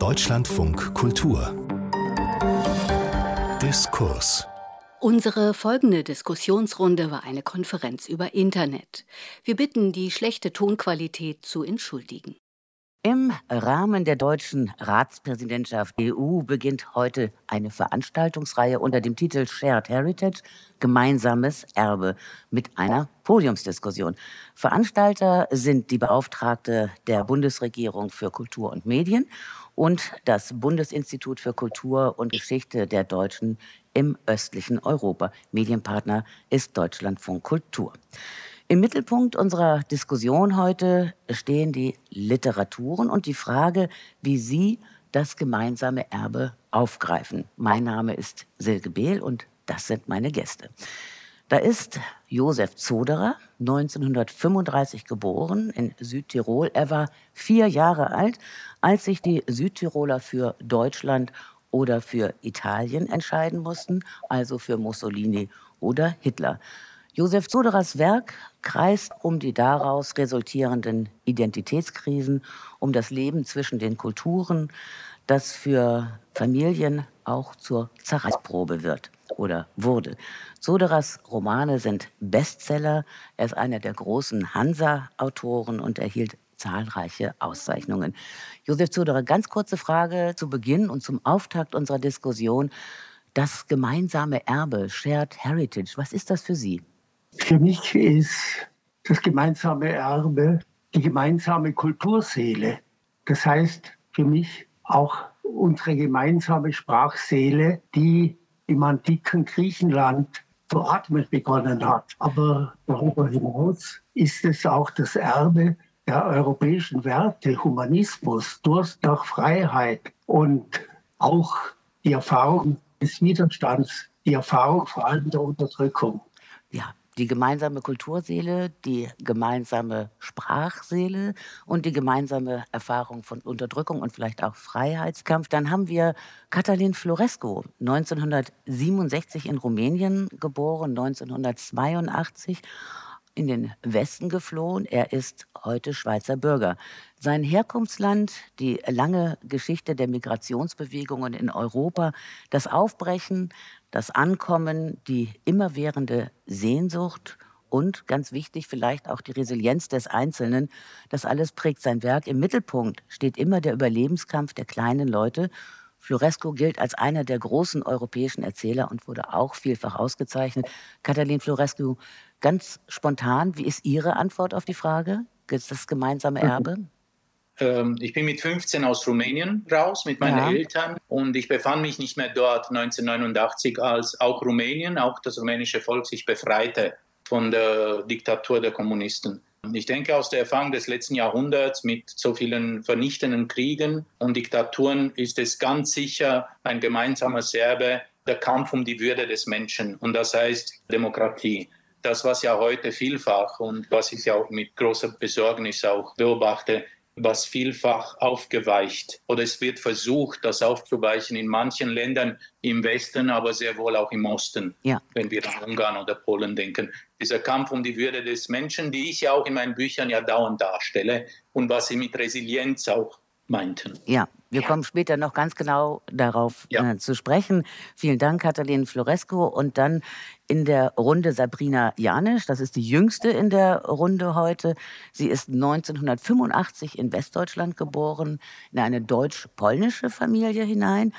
Deutschlandfunk Kultur Diskurs Unsere folgende Diskussionsrunde war eine Konferenz über Internet. Wir bitten, die schlechte Tonqualität zu entschuldigen. Im Rahmen der deutschen Ratspräsidentschaft EU beginnt heute eine Veranstaltungsreihe unter dem Titel Shared Heritage Gemeinsames Erbe mit einer Podiumsdiskussion. Veranstalter sind die Beauftragte der Bundesregierung für Kultur und Medien und das Bundesinstitut für Kultur und Geschichte der Deutschen im östlichen Europa. Medienpartner ist Deutschlandfunk Kultur. Im Mittelpunkt unserer Diskussion heute stehen die Literaturen und die Frage, wie Sie das gemeinsame Erbe aufgreifen. Mein Name ist Silke Behl und das sind meine Gäste. Da ist Josef Zoderer, 1935 geboren in Südtirol. Er war vier Jahre alt, als sich die Südtiroler für Deutschland oder für Italien entscheiden mussten, also für Mussolini oder Hitler. Josef Zoderers Werk kreist um die daraus resultierenden Identitätskrisen, um das Leben zwischen den Kulturen, das für Familien auch zur Zerreißprobe wird oder wurde. Zoderers Romane sind Bestseller. Er ist einer der großen Hansa-Autoren und erhielt zahlreiche Auszeichnungen. Josef Zoderer, ganz kurze Frage zu Beginn und zum Auftakt unserer Diskussion. Das gemeinsame Erbe, Shared Heritage, was ist das für Sie? Für mich ist das gemeinsame Erbe die gemeinsame Kulturseele. Das heißt für mich auch unsere gemeinsame Sprachseele, die im antiken Griechenland zu atmen begonnen hat. Aber darüber hinaus ist es auch das Erbe der europäischen Werte, Humanismus, Durst nach Freiheit und auch die Erfahrung des Widerstands, die Erfahrung vor allem der Unterdrückung. Ja, die gemeinsame Kulturseele, die gemeinsame Sprachseele und die gemeinsame Erfahrung von Unterdrückung und vielleicht auch Freiheitskampf. Dann haben wir Katalin Florescu, 1967 in Rumänien geboren, 1982 in den Westen geflohen. Er ist heute Schweizer Bürger. Sein Herkunftsland, die lange Geschichte der Migrationsbewegungen in Europa, das Aufbrechen das Ankommen, die immerwährende Sehnsucht und ganz wichtig vielleicht auch die Resilienz des Einzelnen. Das alles prägt sein Werk. Im Mittelpunkt steht immer der Überlebenskampf der kleinen Leute. Floresco gilt als einer der großen europäischen Erzähler und wurde auch vielfach ausgezeichnet. Katalin Floresco, ganz spontan, wie ist Ihre Antwort auf die Frage? Das gemeinsame Erbe? Ähm, ich bin mit 15 aus Rumänien raus mit meinen ja. Eltern und ich befand mich nicht mehr dort 1989, als auch Rumänien, auch das rumänische Volk sich befreite von der Diktatur der Kommunisten. Ich denke, aus der Erfahrung des letzten Jahrhunderts mit so vielen vernichtenden Kriegen und Diktaturen ist es ganz sicher ein gemeinsamer Serbe, der Kampf um die Würde des Menschen und das heißt Demokratie. Das, was ja heute vielfach und was ich ja auch mit großer Besorgnis auch beobachte, was vielfach aufgeweicht oder es wird versucht, das aufzuweichen in manchen Ländern im Westen, aber sehr wohl auch im Osten, ja. wenn wir an Ungarn oder Polen denken. Dieser Kampf um die Würde des Menschen, die ich ja auch in meinen Büchern ja dauernd darstelle und was sie mit Resilienz auch meinten. Ja, wir ja. kommen später noch ganz genau darauf ja. äh, zu sprechen. Vielen Dank, Katalin Floresco. Und dann in der Runde Sabrina Janisch. Das ist die jüngste in der Runde heute. Sie ist 1985 in Westdeutschland geboren, in eine deutsch-polnische Familie hinein,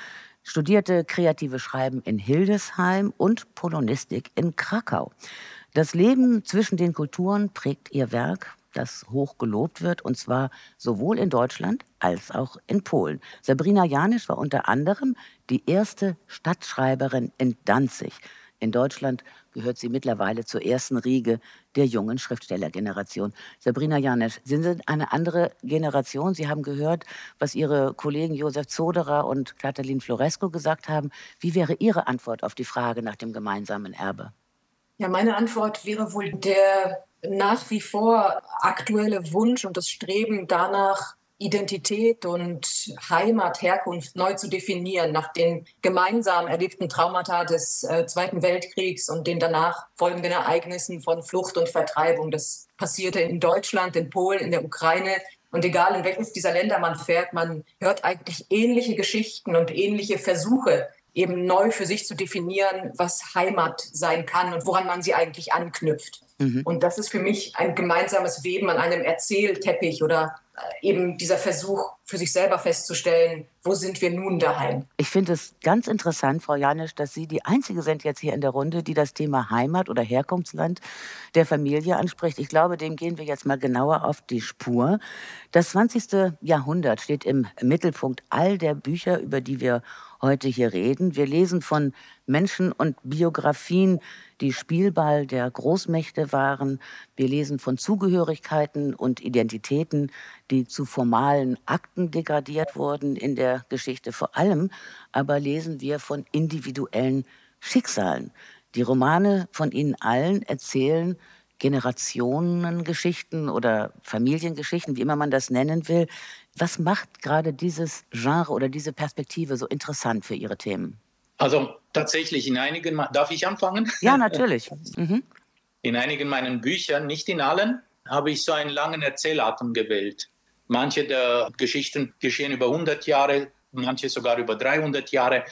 studierte kreative Schreiben in Hildesheim und Polonistik in Krakau. Das Leben zwischen den Kulturen prägt ihr Werk, das hoch gelobt wird, und zwar sowohl in Deutschland als auch in Polen. Sabrina Janisch war unter anderem die erste Stadtschreiberin in Danzig. In Deutschland gehört sie mittlerweile zur ersten Riege der jungen Schriftstellergeneration. Sabrina Janesch, Sie sind eine andere Generation. Sie haben gehört, was Ihre Kollegen Josef Zoderer und Katalin Floresco gesagt haben. Wie wäre Ihre Antwort auf die Frage nach dem gemeinsamen Erbe? Ja, meine Antwort wäre wohl der nach wie vor aktuelle Wunsch und das Streben danach, Identität und Heimat, Herkunft neu zu definieren, nach den gemeinsam erlebten Traumata des äh, Zweiten Weltkriegs und den danach folgenden Ereignissen von Flucht und Vertreibung. Das passierte in Deutschland, in Polen, in der Ukraine Und egal in welches dieser Länder man fährt, man hört eigentlich ähnliche Geschichten und ähnliche Versuche, eben neu für sich zu definieren, was Heimat sein kann und woran man sie eigentlich anknüpft. Mhm. Und das ist für mich ein gemeinsames Weben an einem Erzählteppich oder äh, eben dieser Versuch, für sich selber festzustellen, wo sind wir nun daheim. Ich finde es ganz interessant, Frau Janisch, dass Sie die Einzige sind jetzt hier in der Runde, die das Thema Heimat oder Herkunftsland der Familie anspricht. Ich glaube, dem gehen wir jetzt mal genauer auf die Spur. Das 20. Jahrhundert steht im Mittelpunkt all der Bücher, über die wir heute hier reden. Wir lesen von Menschen und Biografien, die Spielball der Großmächte waren. Wir lesen von Zugehörigkeiten und Identitäten, die zu formalen Akten degradiert wurden in der Geschichte. Vor allem aber lesen wir von individuellen Schicksalen. Die Romane von Ihnen allen erzählen Generationengeschichten oder Familiengeschichten, wie immer man das nennen will. Was macht gerade dieses Genre oder diese Perspektive so interessant für Ihre Themen? Also tatsächlich in einigen, darf ich anfangen? Ja, natürlich. Mhm. In einigen meinen Büchern, nicht in allen, habe ich so einen langen Erzählatem gewählt. Manche der Geschichten geschehen über 100 Jahre, manche sogar über 300 Jahre,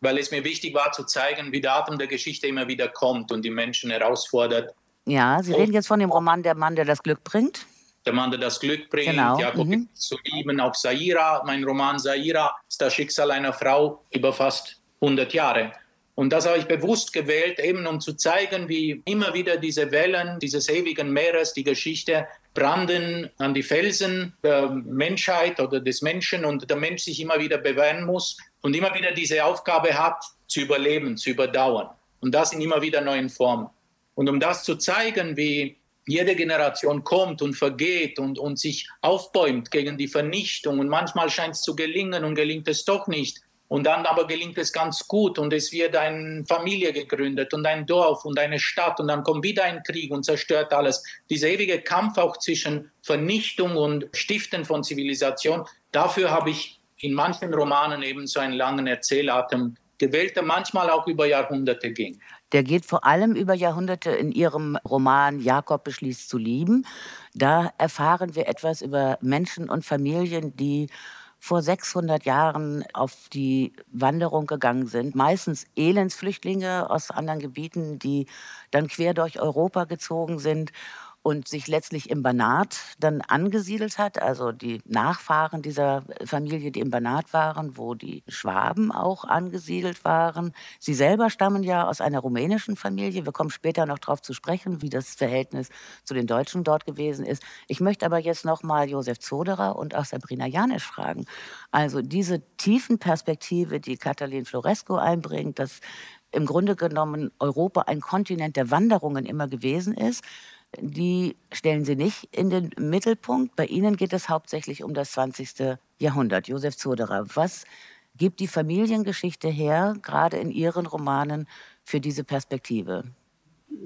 weil es mir wichtig war zu zeigen, wie der Atem der Geschichte immer wieder kommt und die Menschen herausfordert. Ja, Sie reden jetzt von dem Roman Der Mann, der das Glück bringt? der Mann, der das Glück bringt, genau. Jakob mhm. zu lieben, auch Saira, mein Roman Saira ist das Schicksal einer Frau über fast 100 Jahre. Und das habe ich bewusst gewählt, eben um zu zeigen, wie immer wieder diese Wellen dieses ewigen Meeres, die Geschichte branden an die Felsen der Menschheit oder des Menschen und der Mensch sich immer wieder bewähren muss und immer wieder diese Aufgabe hat, zu überleben, zu überdauern. Und das in immer wieder neuen Formen. Und um das zu zeigen, wie jede Generation kommt und vergeht und, und sich aufbäumt gegen die Vernichtung und manchmal scheint es zu gelingen und gelingt es doch nicht. Und dann aber gelingt es ganz gut und es wird eine Familie gegründet und ein Dorf und eine Stadt und dann kommt wieder ein Krieg und zerstört alles. Dieser ewige Kampf auch zwischen Vernichtung und Stiften von Zivilisation, dafür habe ich in manchen Romanen eben so einen langen Erzählatem gewählt, der manchmal auch über Jahrhunderte ging. Der geht vor allem über Jahrhunderte in ihrem Roman Jakob beschließt zu lieben. Da erfahren wir etwas über Menschen und Familien, die vor 600 Jahren auf die Wanderung gegangen sind. Meistens Elendsflüchtlinge aus anderen Gebieten, die dann quer durch Europa gezogen sind und sich letztlich im Banat dann angesiedelt hat, also die Nachfahren dieser Familie, die im Banat waren, wo die Schwaben auch angesiedelt waren. Sie selber stammen ja aus einer rumänischen Familie. Wir kommen später noch darauf zu sprechen, wie das Verhältnis zu den Deutschen dort gewesen ist. Ich möchte aber jetzt noch mal Josef Zoderer und auch Sabrina Janisch fragen. Also diese tiefen Perspektive, die Katalin Floresco einbringt, dass im Grunde genommen Europa ein Kontinent der Wanderungen immer gewesen ist, die stellen Sie nicht in den Mittelpunkt. Bei Ihnen geht es hauptsächlich um das 20. Jahrhundert. Josef Zoderer, was gibt die Familiengeschichte her, gerade in Ihren Romanen, für diese Perspektive?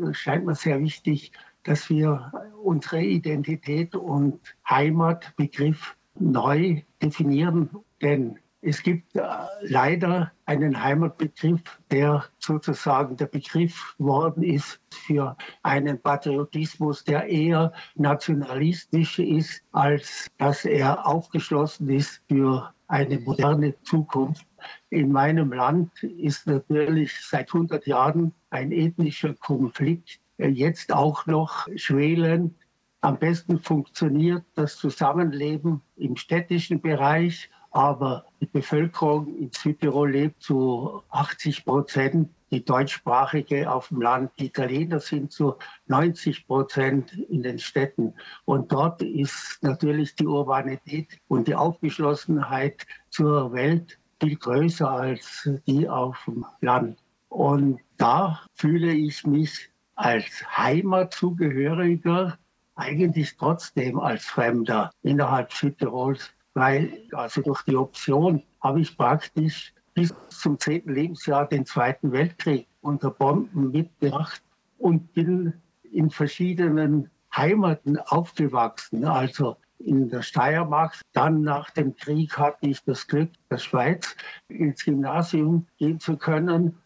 Es scheint mir sehr wichtig, dass wir unsere Identität und Heimatbegriff neu definieren. Denn es gibt äh, leider einen Heimatbegriff, der sozusagen der Begriff worden ist für einen Patriotismus, der eher nationalistisch ist, als dass er aufgeschlossen ist für eine moderne Zukunft. In meinem Land ist natürlich seit 100 Jahren ein ethnischer Konflikt äh, jetzt auch noch schwelend. Am besten funktioniert das Zusammenleben im städtischen Bereich aber die Bevölkerung in Südtirol lebt zu 80 Prozent, die deutschsprachige auf dem Land, die Italiener sind zu 90 Prozent in den Städten. Und dort ist natürlich die Urbanität und die Aufgeschlossenheit zur Welt viel größer als die auf dem Land. Und da fühle ich mich als Heimatzugehöriger eigentlich trotzdem als Fremder innerhalb Südtirols weil also durch die Option habe ich praktisch bis zum zehnten Lebensjahr den Zweiten Weltkrieg unter Bomben mitgemacht und bin in verschiedenen Heimaten aufgewachsen. Also in der Steiermark. Dann nach dem Krieg hatte ich das Glück, der Schweiz ins Gymnasium gehen zu können.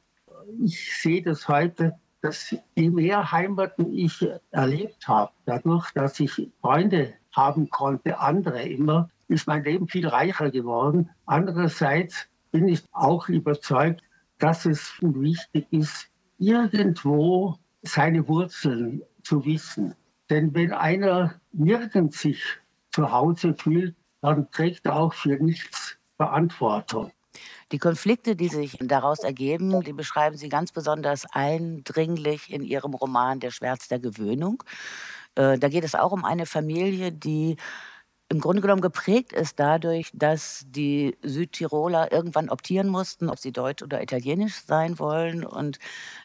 Ich sehe das heute, dass je mehr Heimaten ich erlebt habe, dadurch, dass ich Freunde haben konnte, andere immer, ist mein Leben viel reicher geworden. Andererseits bin ich auch überzeugt, dass es wichtig ist, irgendwo seine Wurzeln zu wissen. Denn wenn einer nirgends sich zu Hause fühlt, dann trägt er auch für nichts Verantwortung. Die Konflikte, die sich daraus ergeben, die beschreiben Sie ganz besonders eindringlich in Ihrem Roman Der Schmerz der Gewöhnung. Äh, da geht es auch um eine Familie, die im Grunde genommen geprägt ist dadurch, dass die Südtiroler irgendwann optieren mussten, ob sie deutsch oder italienisch sein wollen. Und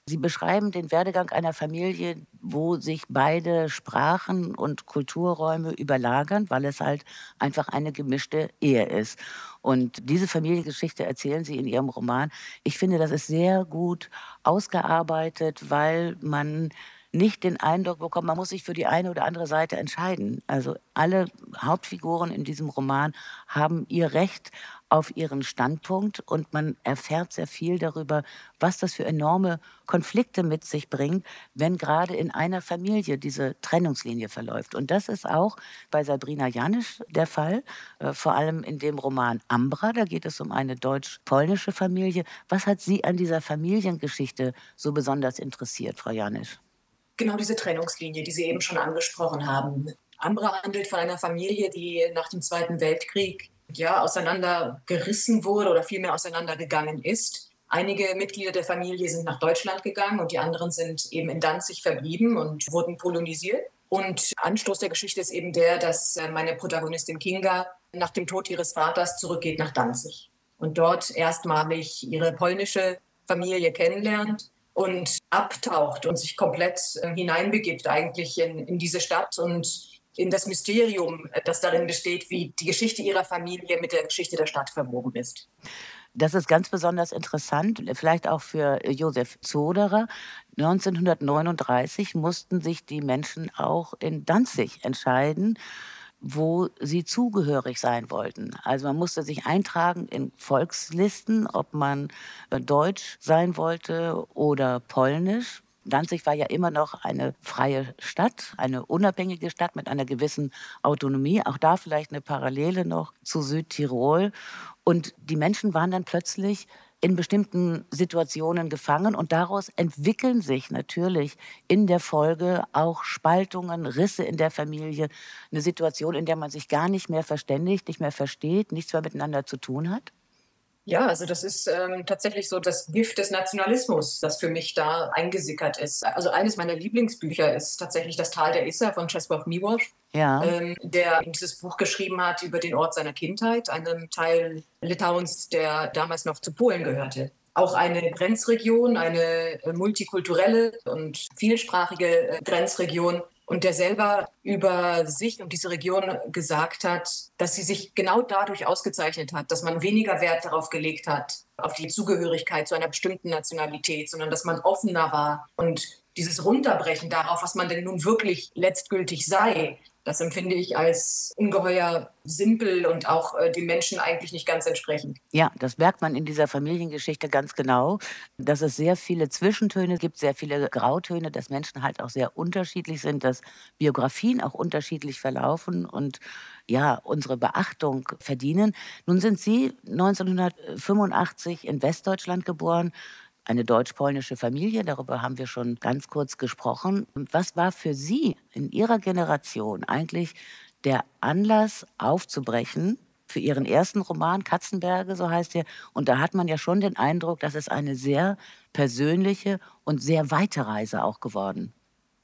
sie beschreiben den Werdegang einer Familie, wo sich beide Sprachen und Kulturräume überlagern, weil es halt einfach eine gemischte Ehe ist. Und diese Familiengeschichte erzählen sie in ihrem Roman. Ich finde, das ist sehr gut ausgearbeitet, weil man nicht den Eindruck bekommen, man muss sich für die eine oder andere Seite entscheiden. Also alle Hauptfiguren in diesem Roman haben ihr Recht auf ihren Standpunkt und man erfährt sehr viel darüber, was das für enorme Konflikte mit sich bringt, wenn gerade in einer Familie diese Trennungslinie verläuft. Und das ist auch bei Sabrina Janisch der Fall, äh, vor allem in dem Roman Ambra, da geht es um eine deutsch-polnische Familie. Was hat Sie an dieser Familiengeschichte so besonders interessiert, Frau Janisch? Genau diese Trennungslinie, die Sie eben schon angesprochen haben. Ambra handelt von einer Familie, die nach dem Zweiten Weltkrieg ja auseinandergerissen wurde oder vielmehr auseinandergegangen ist. Einige Mitglieder der Familie sind nach Deutschland gegangen und die anderen sind eben in Danzig verblieben und wurden polonisiert. Und Anstoß der Geschichte ist eben der, dass äh, meine Protagonistin Kinga nach dem Tod ihres Vaters zurückgeht nach Danzig und dort erstmalig ihre polnische Familie kennenlernt und abtaucht und sich komplett äh, hineinbegibt eigentlich in, in diese Stadt und in das Mysterium, äh, das darin besteht, wie die Geschichte ihrer Familie mit der Geschichte der Stadt verwoben ist. Das ist ganz besonders interessant, vielleicht auch für Josef Zoderer. 1939 mussten sich die Menschen auch in Danzig entscheiden, wo sie zugehörig sein wollten. Also man musste sich eintragen in Volkslisten, ob man äh, deutsch sein wollte oder polnisch. Danzig war ja immer noch eine freie Stadt, eine unabhängige Stadt mit einer gewissen Autonomie. Auch da vielleicht eine Parallele noch zu Südtirol. Und die Menschen waren dann plötzlich in bestimmten Situationen gefangen und daraus entwickeln sich natürlich in der Folge auch Spaltungen, Risse in der Familie, eine Situation, in der man sich gar nicht mehr verständigt, nicht mehr versteht, nichts mehr miteinander zu tun hat? Ja, also das ist ähm, tatsächlich so das Gift des Nationalismus, das für mich da eingesickert ist. Also eines meiner Lieblingsbücher ist tatsächlich Das Tal der Isser von Czesław Miłosz, ja. ähm, der dieses Buch geschrieben hat über den Ort seiner Kindheit, einem Teil Litauens, der damals noch zu Polen gehörte. Auch eine Grenzregion, eine multikulturelle und vielsprachige äh, Grenzregion, und der selber über sich und diese Region gesagt hat, dass sie sich genau dadurch ausgezeichnet hat, dass man weniger Wert darauf gelegt hat, auf die Zugehörigkeit zu einer bestimmten Nationalität, sondern dass man offener war. Und dieses Runterbrechen darauf, was man denn nun wirklich letztgültig sei, das empfinde ich als ungeheuer simpel und auch äh, den Menschen eigentlich nicht ganz entsprechend. Ja, das merkt man in dieser Familiengeschichte ganz genau, dass es sehr viele Zwischentöne gibt, sehr viele Grautöne, dass Menschen halt auch sehr unterschiedlich sind, dass Biografien auch unterschiedlich verlaufen und ja, unsere Beachtung verdienen. Nun sind Sie 1985 in Westdeutschland geboren eine deutsch-polnische Familie, darüber haben wir schon ganz kurz gesprochen. Was war für Sie in Ihrer Generation eigentlich der Anlass aufzubrechen für Ihren ersten Roman Katzenberge, so heißt er? Und da hat man ja schon den Eindruck, dass es eine sehr persönliche und sehr weite Reise auch geworden.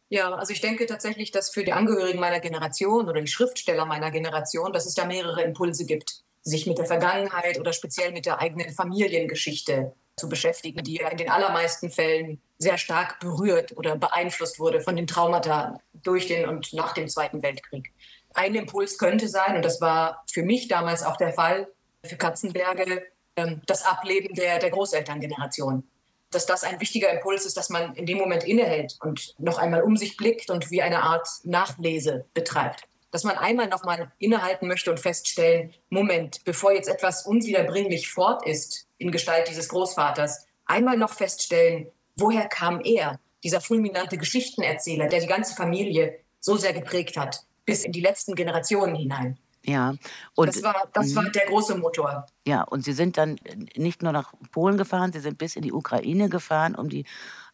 Ja, also ich denke tatsächlich, dass für die Angehörigen meiner Generation oder die Schriftsteller meiner Generation, dass es da mehrere Impulse gibt, sich mit der Vergangenheit oder speziell mit der eigenen Familiengeschichte zu beschäftigen, die ja in den allermeisten Fällen sehr stark berührt oder beeinflusst wurde von den Traumata durch den und nach dem Zweiten Weltkrieg. Ein Impuls könnte sein, und das war für mich damals auch der Fall, für Katzenberge, ähm, das Ableben der, der Großelterngeneration. Dass das ein wichtiger Impuls ist, dass man in dem Moment innehält und noch einmal um sich blickt und wie eine Art Nachlese betreibt dass man einmal noch mal innehalten möchte und feststellen, Moment, bevor jetzt etwas unwiederbringlich fort ist in Gestalt dieses Großvaters, einmal noch feststellen, woher kam er, dieser fulminante Geschichtenerzähler, der die ganze Familie so sehr geprägt hat. bis in die letzten Generationen hinein. Ja, und das war, das war mhm. der große Motor. Ja, und Sie sind dann nicht nur nach Polen gefahren, Sie sind bis in die Ukraine gefahren, um die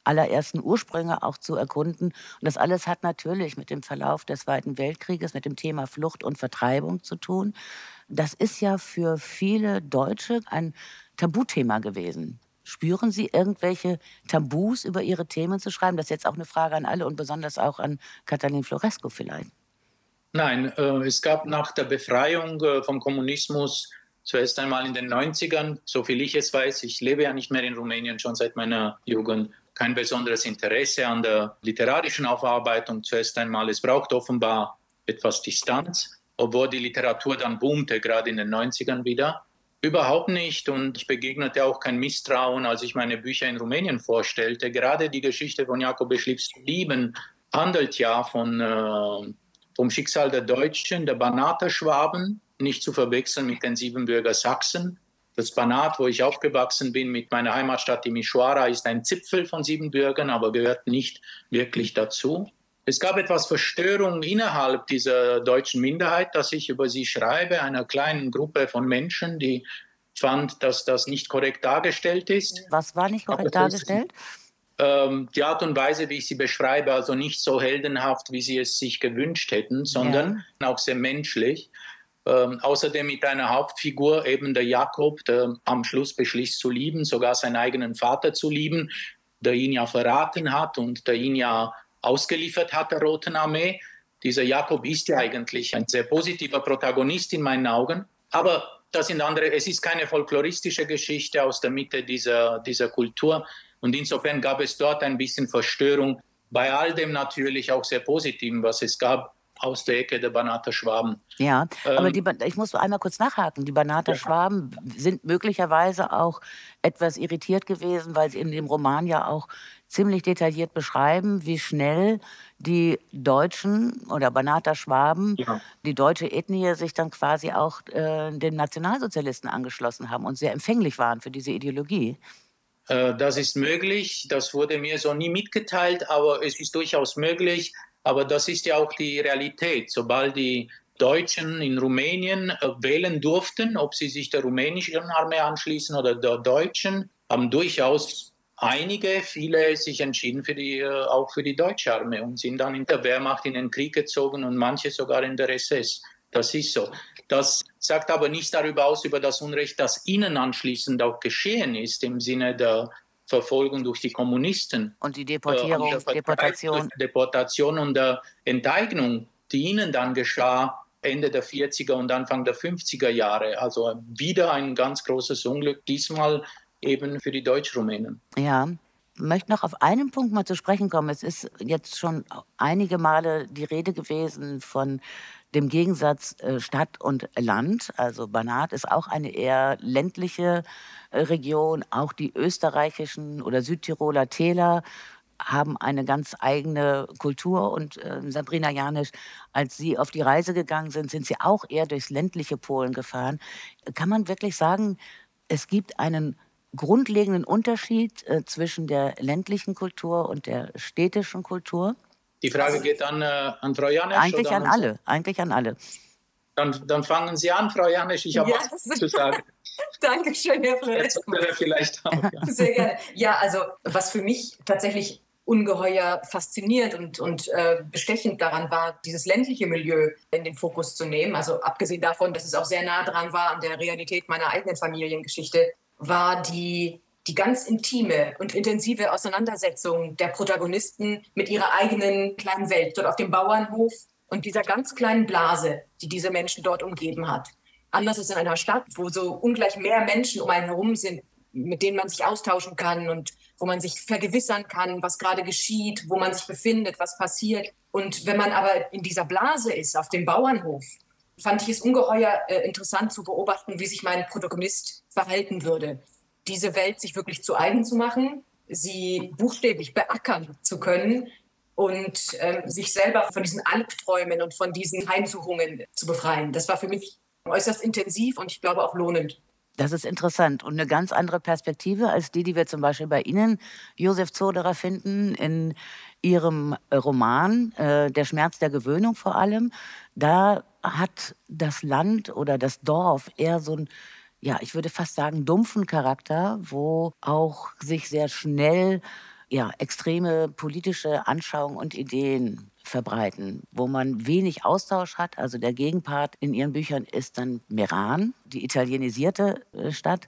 allerersten Ursprünge auch zu erkunden. Und das alles hat natürlich mit dem Verlauf des Zweiten Weltkrieges, mit dem Thema Flucht und Vertreibung zu tun. Das ist ja für viele Deutsche ein Tabuthema gewesen. Spüren Sie irgendwelche Tabus über Ihre Themen zu schreiben? Das ist jetzt auch eine Frage an alle und besonders auch an Katalin Floresco vielleicht. Nein, äh, es gab nach der Befreiung äh, vom Kommunismus zuerst einmal in den 90ern, so viel ich es weiß, ich lebe ja nicht mehr in Rumänien schon seit meiner Jugend, kein besonderes Interesse an der literarischen Aufarbeitung zuerst einmal. Es braucht offenbar etwas Distanz, obwohl die Literatur dann boomte, gerade in den 90ern wieder. Überhaupt nicht und ich begegnete auch kein Misstrauen, als ich meine Bücher in Rumänien vorstellte. Gerade die Geschichte von Jakob Beschliebs Lieben handelt ja von äh, vom Schicksal der Deutschen, der Banater Schwaben, nicht zu verwechseln mit den Siebenbürger Sachsen. Das Banat, wo ich aufgewachsen bin, mit meiner Heimatstadt Timișoara, ist ein Zipfel von Siebenbürgern, aber gehört nicht wirklich dazu. Es gab etwas Verstörung innerhalb dieser deutschen Minderheit, dass ich über sie schreibe, einer kleinen Gruppe von Menschen, die fand, dass das nicht korrekt dargestellt ist. Was war nicht korrekt dargestellt? ähm, die Art und Weise, wie ich sie beschreibe, also nicht so heldenhaft, wie sie es sich gewünscht hätten, sondern ja. auch sehr menschlich. Ähm, außerdem mit einer Hauptfigur, eben der Jakob, der am Schluss beschließt zu lieben, sogar seinen eigenen Vater zu lieben, der ihn ja verraten hat und der ihn ja ausgeliefert hat der Roten Armee. Dieser Jakob ist ja eigentlich ein sehr positiver Protagonist in meinen Augen. Aber das sind andere, es ist keine folkloristische Geschichte aus der Mitte dieser, dieser Kultur, und insofern gab es dort ein bisschen Verstörung. Bei all dem natürlich auch sehr Positiven, was es gab aus der Ecke der Banater Schwaben. Ja, ähm, aber die, ich muss einmal kurz nachhaken. Die Banater ja. Schwaben sind möglicherweise auch etwas irritiert gewesen, weil sie in dem Roman ja auch ziemlich detailliert beschreiben, wie schnell die Deutschen oder Banater Schwaben, ja. die deutsche Ethnie, sich dann quasi auch äh, den Nationalsozialisten angeschlossen haben und sehr empfänglich waren für diese Ideologie. Äh, das ist möglich. Das wurde mir so nie mitgeteilt, aber es ist durchaus möglich. Aber das ist ja auch die Realität. Sobald die Deutschen in Rumänien äh, wählen durften, ob sie sich der rumänischen Armee anschließen oder der deutschen, haben durchaus einige, viele sich entschieden für die, äh, auch für die deutsche Armee und sind dann in der Wehrmacht in den Krieg gezogen und manche sogar in der SS. Das ist so. Das sagt aber nichts darüber aus, über das Unrecht, das ihnen anschließend auch geschehen ist, im Sinne der Verfolgung durch die Kommunisten. Und die Deportierung, äh, Deportation. Deportation und der Enteignung, die ihnen dann geschah Ende der 40er und Anfang der 50er Jahre. Also wieder ein ganz großes Unglück, diesmal eben für die Deutsch-Rumänen. Ja, ich möchte noch auf einen Punkt mal zu sprechen kommen. Es ist jetzt schon einige Male die Rede gewesen von dem Gegensatz äh, Stadt und Land. Also Banat ist auch eine eher ländliche äh, Region. Auch die österreichischen oder Südtiroler Täler haben eine ganz eigene Kultur. Und äh, Sabrina Janisch, als Sie auf die Reise gegangen sind, sind Sie auch eher durchs ländliche Polen gefahren. Kann man wirklich sagen, es gibt einen grundlegenden Unterschied äh, zwischen der ländlichen Kultur und der städtischen Kultur? Die Frage also, geht an, äh, an Frau Janisch? Eigentlich an, an alle, eigentlich an alle. Dann, dann, fangen Sie an, Frau Janisch. Ich habe ja, was zu sagen. Dankeschön, Herr Flores. vielleicht auch, ja. Sehr gerne. Ja, also was für mich tatsächlich ungeheuer faszinierend und, und äh, bestechend daran war, dieses ländliche Milieu in den Fokus zu nehmen. Also abgesehen davon, dass es auch sehr nah dran war an der Realität meiner eigenen Familiengeschichte, war die die ganz intime und intensive Auseinandersetzung der Protagonisten mit ihrer eigenen kleinen Welt dort auf dem Bauernhof und dieser ganz kleinen Blase, die diese Menschen dort umgeben hat. Anders als in einer Stadt, wo so ungleich mehr Menschen um einen herum sind, mit denen man sich austauschen kann und wo man sich vergewissern kann, was gerade geschieht, wo man sich befindet, was passiert. Und wenn man aber in dieser Blase ist, auf dem Bauernhof, fand ich es ungeheuer äh, interessant zu beobachten, wie sich mein Protagonist verhalten würde diese Welt sich wirklich zu eigen zu machen, sie buchstäblich beackern zu können und äh, sich selber von diesen Albträumen und von diesen Heimsuchungen zu befreien. Das war für mich äußerst intensiv und ich glaube auch lohnend. Das ist interessant und eine ganz andere Perspektive als die, die wir zum Beispiel bei Ihnen, Josef Zoderer, finden in Ihrem Roman äh, Der Schmerz der Gewöhnung vor allem. Da hat das Land oder das Dorf eher so ein ja, ich würde fast sagen, dumpfen Charakter, wo auch sich sehr schnell ja, extreme politische Anschauungen und Ideen verbreiten, wo man wenig Austausch hat. Also der Gegenpart in ihren Büchern ist dann Meran, die italienisierte äh, Stadt,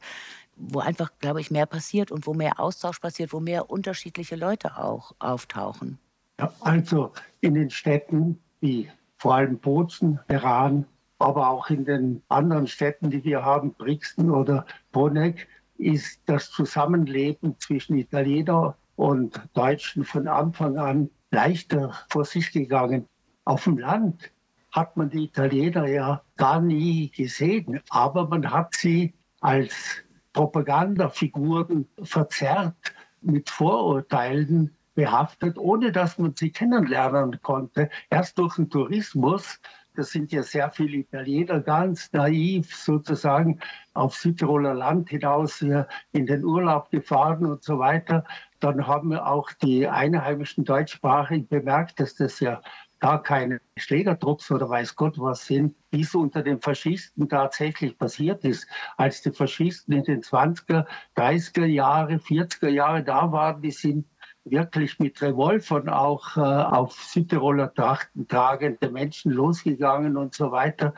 wo einfach, glaube ich, mehr passiert und wo mehr Austausch passiert, wo mehr unterschiedliche Leute auch auftauchen. Ja, also in den Städten wie vor allem Bozen, Meran, aber auch in den anderen Städten, die wir haben, Brixen oder Bonegg, ist das Zusammenleben zwischen Italiener und Deutschen von Anfang an leichter vor sich gegangen. Auf dem Land hat man die Italiener ja gar nie gesehen, aber man hat sie als Propagandafiguren verzerrt, mit Vorurteilen behaftet, ohne dass man sie kennenlernen konnte. Erst durch den Tourismus, da sind ja sehr viele Italiener ganz naiv sozusagen auf Südtiroler Land hinaus in den Urlaub gefahren und so weiter. Dann haben auch die einheimischen Deutschsprachigen bemerkt, dass das ja gar keine Schlägertrupps oder weiß Gott was sind, wie es unter den Faschisten tatsächlich passiert ist. Als die Faschisten in den 20er, 30er Jahre, 40er Jahre da waren, die sind wirklich mit Revolvern auch äh, auf Südtiroler Trachten tragende Menschen losgegangen und so weiter.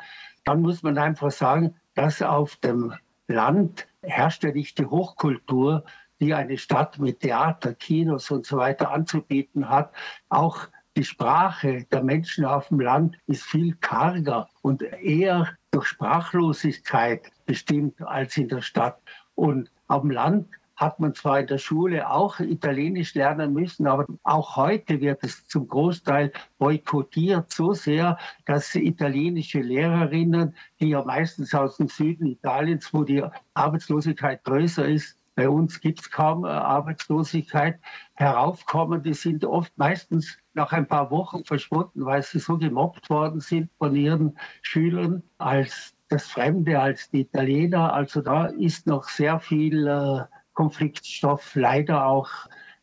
Dann muss man einfach sagen, dass auf dem Land herrscht ja nicht die Hochkultur, die eine Stadt mit Theater, Kinos und so weiter anzubieten hat. Auch die Sprache der Menschen auf dem Land ist viel karger und eher durch Sprachlosigkeit bestimmt als in der Stadt. Und auf dem Land hat man zwar in der Schule auch Italienisch lernen müssen, aber auch heute wird es zum Großteil boykottiert so sehr, dass italienische Lehrerinnen, die ja meistens aus dem Süden Italiens, wo die Arbeitslosigkeit größer ist, bei uns gibt es kaum äh, Arbeitslosigkeit, heraufkommen. Die sind oft meistens nach ein paar Wochen verschwunden, weil sie so gemobbt worden sind von ihren Schülern als das Fremde, als die Italiener. Also da ist noch sehr viel äh, Konfliktstoff leider auch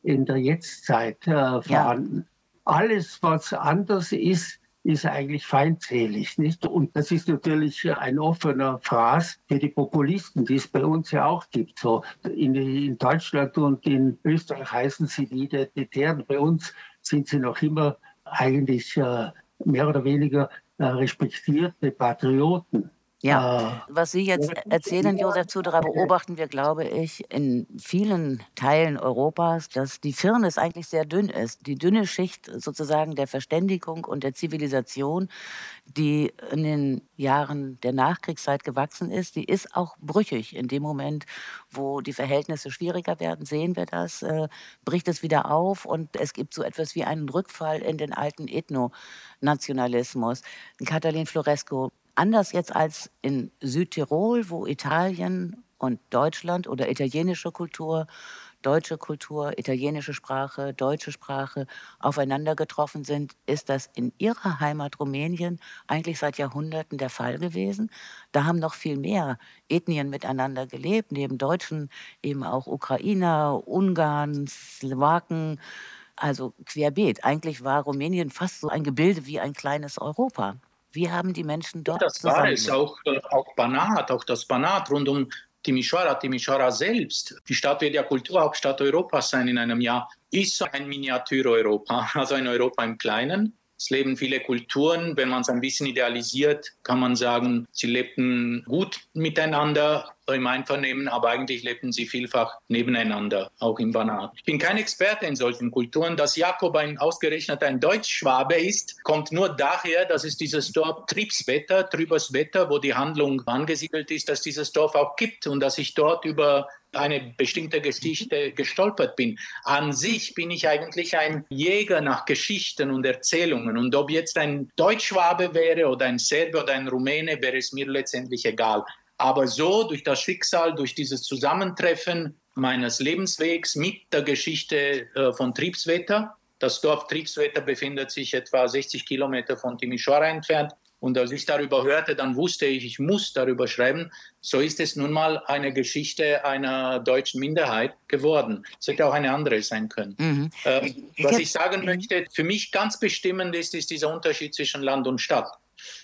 in der Jetztzeit äh, vorhanden. Ja. Alles, was anders ist, ist eigentlich feindselig. Nicht? Und das ist natürlich ein offener Fraß für die Populisten, die es bei uns ja auch gibt. So in, in Deutschland und in Österreich heißen sie die Identitären. Bei uns sind sie noch immer eigentlich äh, mehr oder weniger äh, respektierte Patrioten. Ja, äh, was Sie jetzt erzählen, Josef Zuderer, beobachten wir, glaube ich, in vielen Teilen Europas, dass die Firnis eigentlich sehr dünn ist. Die dünne Schicht sozusagen der Verständigung und der Zivilisation, die in den Jahren der Nachkriegszeit gewachsen ist, die ist auch brüchig. In dem Moment, wo die Verhältnisse schwieriger werden, sehen wir das, äh, bricht es wieder auf und es gibt so etwas wie einen Rückfall in den alten Ethnonationalismus. Katalin Floresco Anders jetzt als in Südtirol, wo Italien und Deutschland oder italienische Kultur, deutsche Kultur, italienische Sprache, deutsche Sprache aufeinander getroffen sind, ist das in ihrer Heimat Rumänien eigentlich seit Jahrhunderten der Fall gewesen. Da haben noch viel mehr Ethnien miteinander gelebt, neben Deutschen eben auch Ukrainer, Ungarn, Slowaken, also querbeet. Eigentlich war Rumänien fast so ein Gebilde wie ein kleines Europa. Wie haben die Menschen dort Das war es, auch, äh, auch Banat, auch das Banat rund um Timisoara, Timisoara selbst. Die Stadt wird ja Kulturhauptstadt Europas sein in einem Jahr, ist ein Miniatur-Europa, also ein Europa im Kleinen. Es leben viele Kulturen. Wenn man es ein bisschen idealisiert, kann man sagen, sie lebten gut miteinander im Einvernehmen, aber eigentlich lebten sie vielfach nebeneinander, auch im Banat. Ich bin kein Experte in solchen Kulturen. Dass Jakob ein ausgerechnet ein Deutschschwabe ist, kommt nur daher, dass es dieses Dorf Triebswetter, Trüberswetter, wo die Handlung angesiedelt ist, dass dieses Dorf auch gibt und dass ich dort über eine bestimmte Geschichte gestolpert bin. An sich bin ich eigentlich ein Jäger nach Geschichten und Erzählungen. Und ob jetzt ein Deutschschwabe wäre oder ein Serbe oder ein Rumäne, wäre es mir letztendlich egal. Aber so durch das Schicksal, durch dieses Zusammentreffen meines Lebenswegs mit der Geschichte äh, von Triebswetter, das Dorf Triebswetter befindet sich etwa 60 Kilometer von Timisoara entfernt, Und als ich darüber hörte, dann wusste ich, ich muss darüber schreiben. So ist es nun mal eine Geschichte einer deutschen Minderheit geworden. Es hätte auch eine andere sein können. Mhm. Äh, was ich sagen möchte, für mich ganz bestimmend ist, ist dieser Unterschied zwischen Land und Stadt.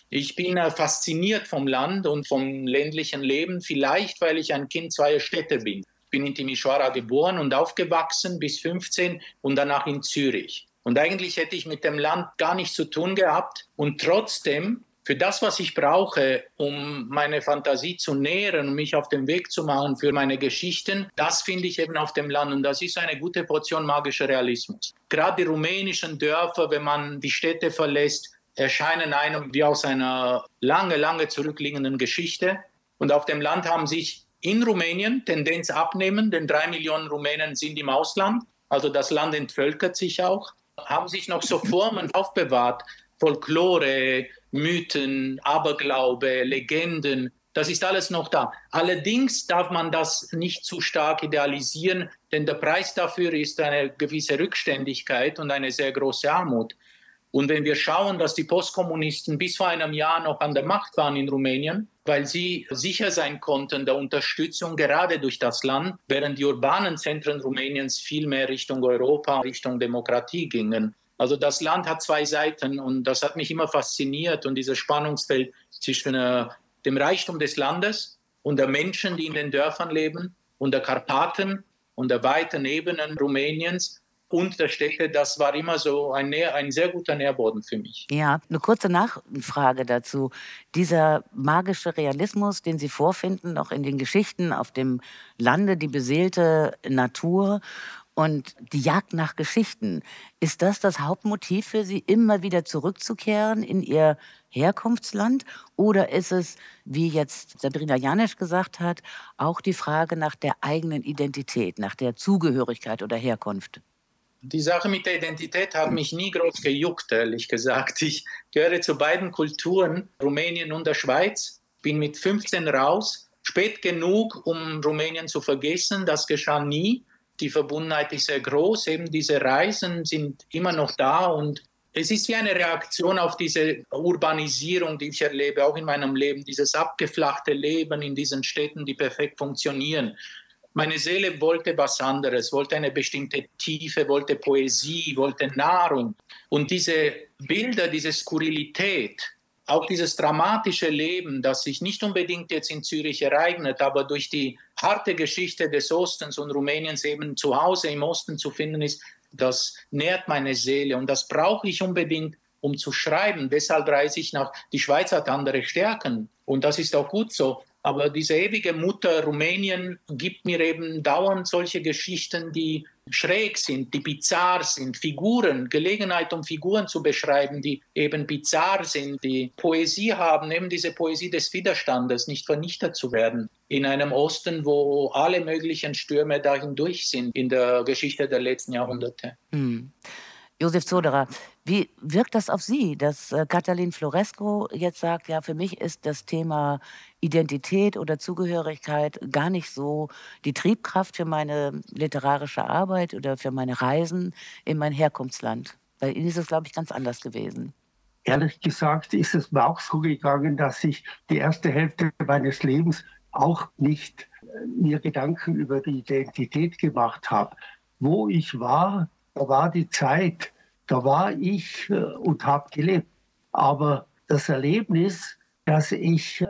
Ich bin äh, fasziniert vom Land und vom ländlichen Leben, vielleicht weil ich ein Kind zweier Städte bin. Ich bin in Timisoara geboren und aufgewachsen bis 15 und danach in Zürich. Und eigentlich hätte ich mit dem Land gar nichts zu tun gehabt. Und trotzdem, für das, was ich brauche, um meine Fantasie zu nähren und mich auf den Weg zu machen für meine Geschichten, das finde ich eben auf dem Land. Und das ist eine gute Portion magischer Realismus. Gerade die rumänischen Dörfer, wenn man die Städte verlässt, erscheinen einem wie aus einer lange, lange zurückliegenden Geschichte. Und auf dem Land haben sich in Rumänien Tendenz abnehmen, denn drei Millionen Rumänen sind im Ausland. Also das Land entvölkert sich auch haben sich noch so Formen aufbewahrt, Folklore, Mythen, Aberglaube, Legenden, das ist alles noch da. Allerdings darf man das nicht zu stark idealisieren, denn der Preis dafür ist eine gewisse Rückständigkeit und eine sehr große Armut. Und wenn wir schauen, dass die Postkommunisten bis vor einem Jahr noch an der Macht waren in Rumänien, weil sie sicher sein konnten der Unterstützung gerade durch das Land, während die urbanen Zentren Rumäniens viel mehr Richtung Europa, Richtung Demokratie gingen. Also das Land hat zwei Seiten und das hat mich immer fasziniert und dieses Spannungsfeld zwischen äh, dem Reichtum des Landes und der Menschen, die in den Dörfern leben und der Karpaten und der weiten Ebenen Rumäniens und der Städte, das war immer so ein, ein sehr guter Nährboden für mich. Ja, eine kurze Nachfrage dazu. Dieser magische Realismus, den Sie vorfinden, noch in den Geschichten auf dem Lande, die beseelte Natur und die Jagd nach Geschichten, ist das das Hauptmotiv für Sie, immer wieder zurückzukehren in Ihr Herkunftsland? Oder ist es, wie jetzt Sabrina Janisch gesagt hat, auch die Frage nach der eigenen Identität, nach der Zugehörigkeit oder Herkunft? Die Sache mit der Identität hat mich nie groß gejuckt, ehrlich gesagt. Ich gehöre zu beiden Kulturen, Rumänien und der Schweiz, bin mit 15 raus, spät genug, um Rumänien zu vergessen. Das geschah nie. Die Verbundenheit ist sehr groß. Eben diese Reisen sind immer noch da und es ist wie eine Reaktion auf diese Urbanisierung, die ich erlebe, auch in meinem Leben, dieses abgeflachte Leben in diesen Städten, die perfekt funktionieren. Meine Seele wollte was anderes, wollte eine bestimmte Tiefe, wollte Poesie, wollte Nahrung. Und diese Bilder, diese Skurrilität, auch dieses dramatische Leben, das sich nicht unbedingt jetzt in Zürich ereignet, aber durch die harte Geschichte des Ostens und Rumäniens eben zu Hause im Osten zu finden ist, das nährt meine Seele und das brauche ich unbedingt, um zu schreiben. Deshalb reise ich nach, die Schweiz hat andere Stärken und das ist auch gut so. Aber diese ewige Mutter Rumänien gibt mir eben dauernd solche Geschichten, die schräg sind, die bizarr sind, Figuren, Gelegenheit, um Figuren zu beschreiben, die eben bizarr sind, die Poesie haben, eben diese Poesie des Widerstandes, nicht vernichtet zu werden. In einem Osten, wo alle möglichen Stürme dahin durch sind in der Geschichte der letzten Jahrhunderte. Hm. Josef Zoderer, wie wirkt das auf Sie, dass äh, Katalin Floresco jetzt sagt, ja, für mich ist das Thema Identität oder Zugehörigkeit gar nicht so die Triebkraft für meine literarische Arbeit oder für meine Reisen in mein Herkunftsland? Bei Ihnen ist es, glaube ich, ganz anders gewesen. Ehrlich gesagt ist es mir auch so gegangen, dass ich die erste Hälfte meines Lebens auch nicht äh, mir Gedanken über die Identität gemacht habe. Wo ich war, da war die Zeit, da war ich äh, und habe gelebt. Aber das Erlebnis, dass ich äh,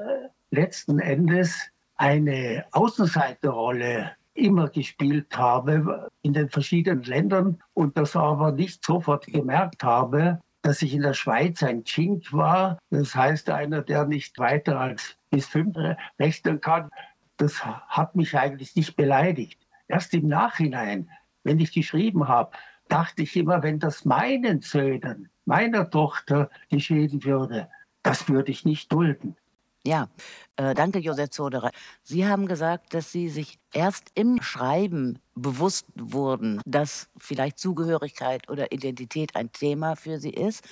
letzten Endes eine Außenseiterrolle immer gespielt habe in den verschiedenen Ländern und das aber nicht sofort gemerkt habe, dass ich in der Schweiz ein Chink war, das heißt einer, der nicht weiter als bis fünf rechnen kann. Das hat mich eigentlich nicht beleidigt. Erst im Nachhinein, wenn ich geschrieben habe, dachte ich immer, wenn das meinen Söhnen, meiner Tochter geschehen würde, das würde ich nicht dulden. Ja, äh, danke, Josef Zoderer. Sie haben gesagt, dass Sie sich erst im Schreiben bewusst wurden, dass vielleicht Zugehörigkeit oder Identität ein Thema für Sie ist.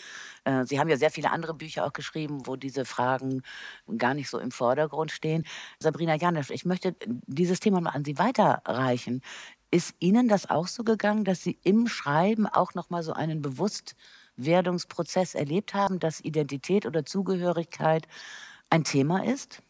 Äh, Sie haben ja sehr viele andere Bücher auch geschrieben, wo diese Fragen gar nicht so im Vordergrund stehen. Sabrina Janisch, ich möchte dieses Thema mal an Sie weiterreichen. Ist Ihnen das auch so gegangen, dass Sie im Schreiben auch noch mal so einen bewusst Werdungsprozess erlebt haben, dass Identität oder Zugehörigkeit ein Thema ist?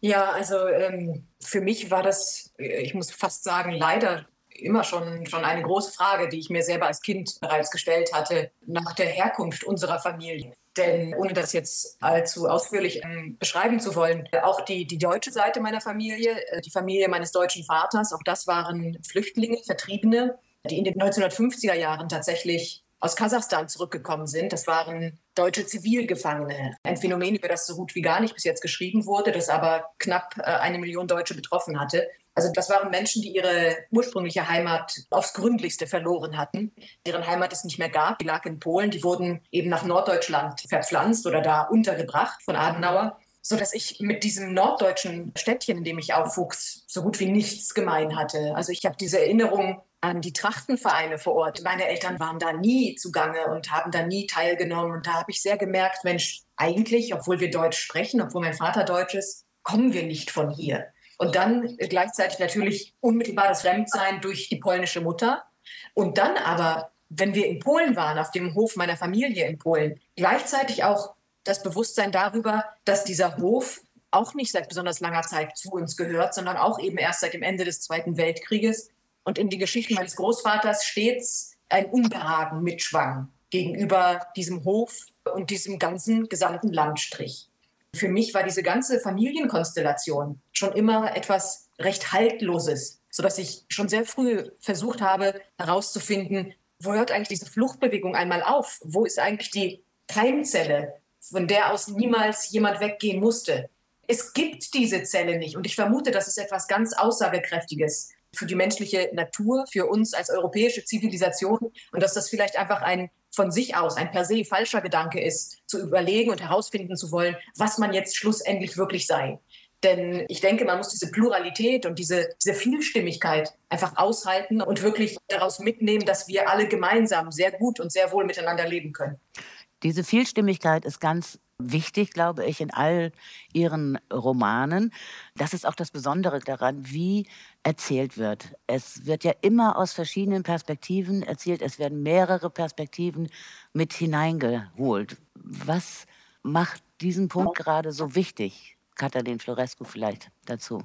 Ja, also ähm, für mich war das, ich muss fast sagen, leider immer schon, schon eine große Frage, die ich mir selber als Kind bereits gestellt hatte, nach der Herkunft unserer Familie. Denn ohne das jetzt allzu ausführlich ähm, beschreiben zu wollen, auch die, die deutsche Seite meiner Familie, äh, die Familie meines deutschen Vaters, auch das waren Flüchtlinge, Vertriebene, die in den 1950er Jahren tatsächlich aus Kasachstan zurückgekommen sind. Das waren deutsche Zivilgefangene. Ein Phänomen, über das so gut wie gar nicht bis jetzt geschrieben wurde, das aber knapp äh, eine Million Deutsche betroffen hatte. Also das waren Menschen, die ihre ursprüngliche Heimat aufs Gründlichste verloren hatten, deren Heimat es nicht mehr gab. Die lag in Polen. Die wurden eben nach Norddeutschland verpflanzt oder da untergebracht von Adenauer so dass ich mit diesem norddeutschen Städtchen, in dem ich aufwuchs, so gut wie nichts gemein hatte. Also ich habe diese Erinnerung an die Trachtenvereine vor Ort. Meine Eltern waren da nie zugange und haben da nie teilgenommen. Und da habe ich sehr gemerkt, Mensch, eigentlich, obwohl wir Deutsch sprechen, obwohl mein Vater Deutsch ist, kommen wir nicht von hier. Und dann gleichzeitig natürlich unmittelbar das Fremdsein durch die polnische Mutter. Und dann aber, wenn wir in Polen waren, auf dem Hof meiner Familie in Polen, gleichzeitig auch das Bewusstsein darüber, dass dieser Hof auch nicht seit besonders langer Zeit zu uns gehört, sondern auch eben erst seit dem Ende des Zweiten Weltkrieges und in die Geschichten meines Großvaters stets ein Unbehagen mitschwang gegenüber diesem Hof und diesem ganzen gesamten Landstrich. Für mich war diese ganze Familienkonstellation schon immer etwas recht Haltloses, sodass ich schon sehr früh versucht habe herauszufinden, wo hört eigentlich diese Fluchtbewegung einmal auf? Wo ist eigentlich die Keimzelle von der aus niemals jemand weggehen musste. Es gibt diese Zelle nicht und ich vermute, das ist etwas ganz Aussagekräftiges für die menschliche Natur, für uns als europäische Zivilisation und dass das vielleicht einfach ein von sich aus ein per se falscher Gedanke ist, zu überlegen und herausfinden zu wollen, was man jetzt schlussendlich wirklich sei. Denn ich denke, man muss diese Pluralität und diese, diese Vielstimmigkeit einfach aushalten und wirklich daraus mitnehmen, dass wir alle gemeinsam sehr gut und sehr wohl miteinander leben können. Diese Vielstimmigkeit ist ganz wichtig, glaube ich, in all ihren Romanen. Das ist auch das Besondere daran, wie erzählt wird. Es wird ja immer aus verschiedenen Perspektiven erzählt. Es werden mehrere Perspektiven mit hineingeholt. Was macht diesen Punkt gerade so wichtig? Katalin Florescu vielleicht dazu.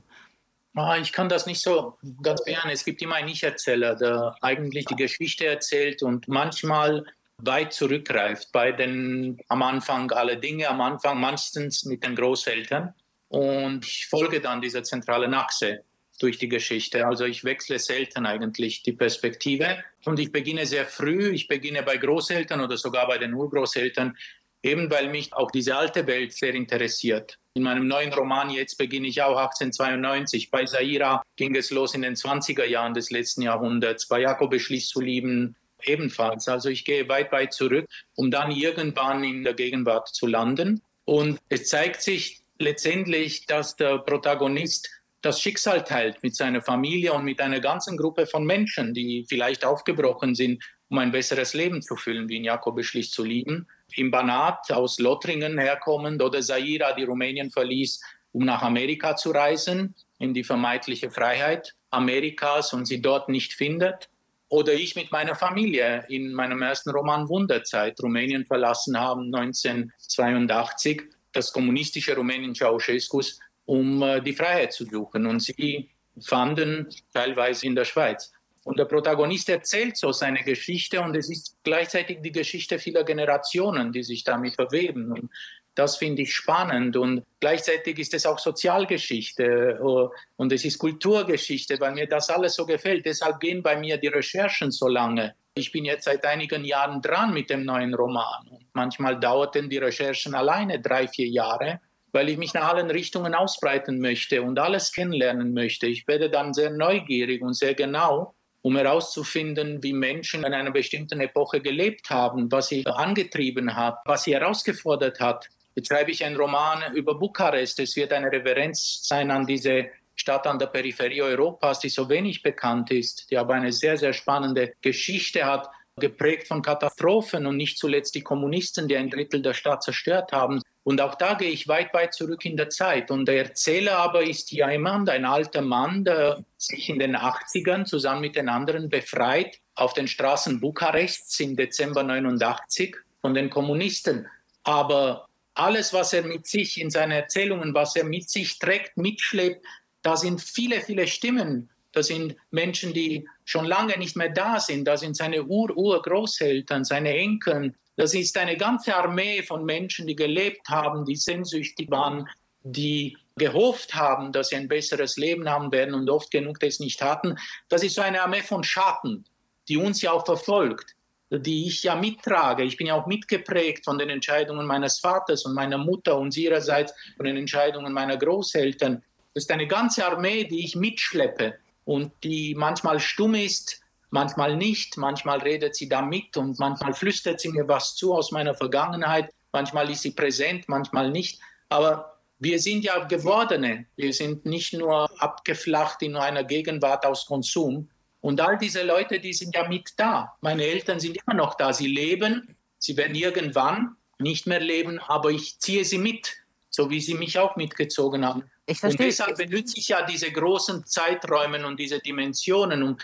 Ah, ich kann das nicht so ganz bejahen. Es gibt immer einen Ich-Erzähler, der eigentlich die Geschichte erzählt und manchmal weit zurückgreift bei den am Anfang alle Dinge, am Anfang meistens mit den Großeltern. Und ich folge dann dieser zentralen Achse durch die Geschichte. Also ich wechsle selten eigentlich die Perspektive und ich beginne sehr früh. Ich beginne bei Großeltern oder sogar bei den Urgroßeltern, eben weil mich auch diese alte Welt sehr interessiert. In meinem neuen Roman jetzt beginne ich auch 1892. Bei Saira ging es los in den 20er Jahren des letzten Jahrhunderts. Bei Jakob beschließt zu lieben ebenfalls. Also ich gehe weit, weit zurück, um dann irgendwann in der Gegenwart zu landen. Und es zeigt sich letztendlich, dass der Protagonist das Schicksal teilt mit seiner Familie und mit einer ganzen Gruppe von Menschen, die vielleicht aufgebrochen sind, um ein besseres Leben zu fühlen, wie in Jakob beschließt zu lieben. Im Banat aus Lothringen herkommend oder Zaira, die Rumänien verließ, um nach Amerika zu reisen, in die vermeintliche Freiheit Amerikas und sie dort nicht findet. Oder ich mit meiner Familie in meinem ersten Roman Wunderzeit Rumänien verlassen haben, 1982, das kommunistische Rumänien Ceausescus, um äh, die Freiheit zu suchen. Und sie fanden teilweise in der Schweiz. Und der Protagonist erzählt so seine Geschichte und es ist gleichzeitig die Geschichte vieler Generationen, die sich damit verweben. Und das finde ich spannend und gleichzeitig ist es auch Sozialgeschichte äh, und es ist Kulturgeschichte, weil mir das alles so gefällt. Deshalb gehen bei mir die Recherchen so lange. Ich bin jetzt seit einigen Jahren dran mit dem neuen Roman. Manchmal dauerten die Recherchen alleine drei, vier Jahre, weil ich mich nach allen Richtungen ausbreiten möchte und alles kennenlernen möchte. Ich werde dann sehr neugierig und sehr genau um herauszufinden, wie Menschen in einer bestimmten Epoche gelebt haben, was sie angetrieben hat, was sie herausgefordert hat, Jetzt schreibe ich einen Roman über Bukarest. Es wird eine Referenz sein an diese Stadt an der Peripherie Europas, die so wenig bekannt ist, die aber eine sehr, sehr spannende Geschichte hat, geprägt von Katastrophen und nicht zuletzt die Kommunisten, die ein Drittel der Stadt zerstört haben. Und auch da gehe ich weit, weit zurück in der Zeit. Und der Erzähler aber ist jemand, ein alter Mann, der sich in den 80ern zusammen mit den anderen befreit auf den Straßen Bukarests im Dezember 89 von den Kommunisten. Aber alles, was er mit sich in seinen Erzählungen, was er mit sich trägt, mitschleppt, da sind viele, viele Stimmen. Da sind Menschen, die schon lange nicht mehr da sind. Da sind seine Ur-Urgroßeltern, seine Enkel. Das ist eine ganze Armee von Menschen, die gelebt haben, die sehnsüchtig waren, die gehofft haben, dass sie ein besseres Leben haben werden und oft genug das nicht hatten. Das ist so eine Armee von Schatten, die uns ja auch verfolgt, die ich ja mittrage. Ich bin ja auch mitgeprägt von den Entscheidungen meines Vaters und meiner Mutter und ihrerseits von den Entscheidungen meiner Großeltern. Das ist eine ganze Armee, die ich mitschleppe und die manchmal stumm ist, manchmal nicht, manchmal redet sie da mit und manchmal flüstert sie mir was zu aus meiner Vergangenheit, manchmal ist sie präsent, manchmal nicht. Aber wir sind ja Gewordene. Wir sind nicht nur abgeflacht in einer Gegenwart aus Konsum. Und all diese Leute, die sind ja mit da. Meine Eltern sind immer noch da. Sie leben. Sie werden irgendwann nicht mehr leben, aber ich ziehe sie mit, so wie sie mich auch mitgezogen haben. Ich verstehe. Und deshalb benutze ich ja diese großen Zeiträume und diese Dimensionen, um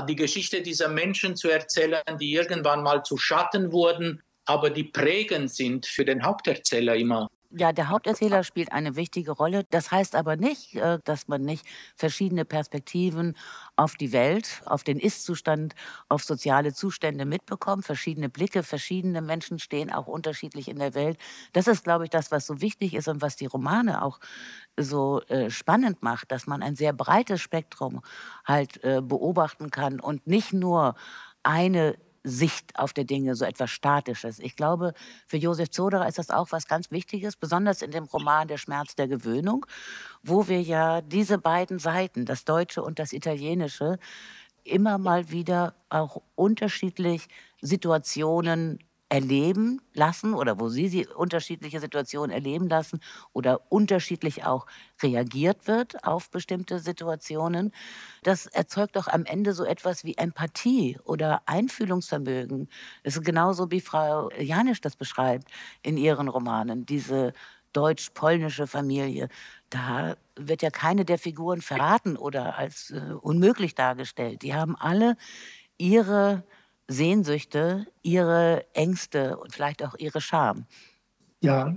die Geschichte dieser Menschen zu erzählen, die irgendwann mal zu Schatten wurden, aber die prägend sind für den Haupterzähler immer. Ja, der Haupterzähler spielt eine wichtige Rolle. Das heißt aber nicht, äh, dass man nicht verschiedene Perspektiven auf die Welt, auf den Ist-Zustand, auf soziale Zustände mitbekommt. Verschiedene Blicke, verschiedene Menschen stehen auch unterschiedlich in der Welt. Das ist, glaube ich, das, was so wichtig ist und was die Romane auch so äh, spannend macht, dass man ein sehr breites Spektrum halt äh, beobachten kann und nicht nur eine Sicht auf die Dinge, so etwas Statisches. Ich glaube, für Josef Zoderer ist das auch was ganz Wichtiges, besonders in dem Roman Der Schmerz der Gewöhnung, wo wir ja diese beiden Seiten, das Deutsche und das Italienische, immer mal wieder auch unterschiedlich Situationen erleben lassen oder wo Sie sie unterschiedliche Situationen erleben lassen oder unterschiedlich auch reagiert wird auf bestimmte Situationen, das erzeugt doch am Ende so etwas wie Empathie oder Einfühlungsvermögen. Es ist genauso, wie Frau Janisch das beschreibt in ihren Romanen, diese deutsch-polnische Familie. Da wird ja keine der Figuren verraten oder als äh, unmöglich dargestellt. Die haben alle ihre Sehnsüchte, ihre Ängste und vielleicht auch ihre Scham. Ja,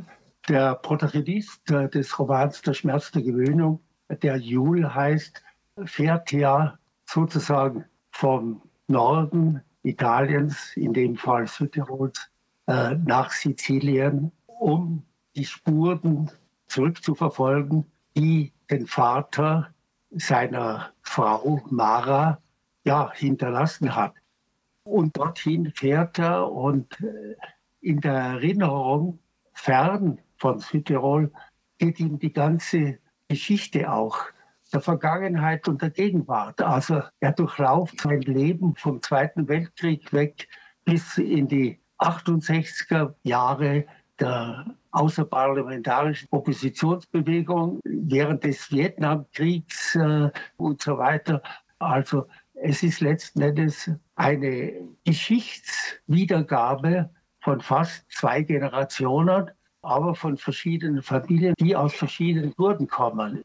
der Protagonist äh, des Romans Der Schmerz der Gewöhnung, der Jul heißt, fährt ja sozusagen vom Norden Italiens, in dem Fall Südtirols, äh, nach Sizilien, um die Spuren zurückzuverfolgen, die den Vater seiner Frau Mara ja, hinterlassen hat. Und dorthin fährt er und äh, in der Erinnerung, fern von Südtirol, geht ihm die ganze Geschichte auch der Vergangenheit und der Gegenwart. Also er durchlauft sein Leben vom Zweiten Weltkrieg weg bis in die 68er Jahre der außerparlamentarischen Oppositionsbewegung während des Vietnamkriegs äh, und so weiter. Also es ist letzten Endes eine Geschichtswiedergabe von fast zwei Generationen, aber von verschiedenen Familien, die aus verschiedenen Burgen kommen.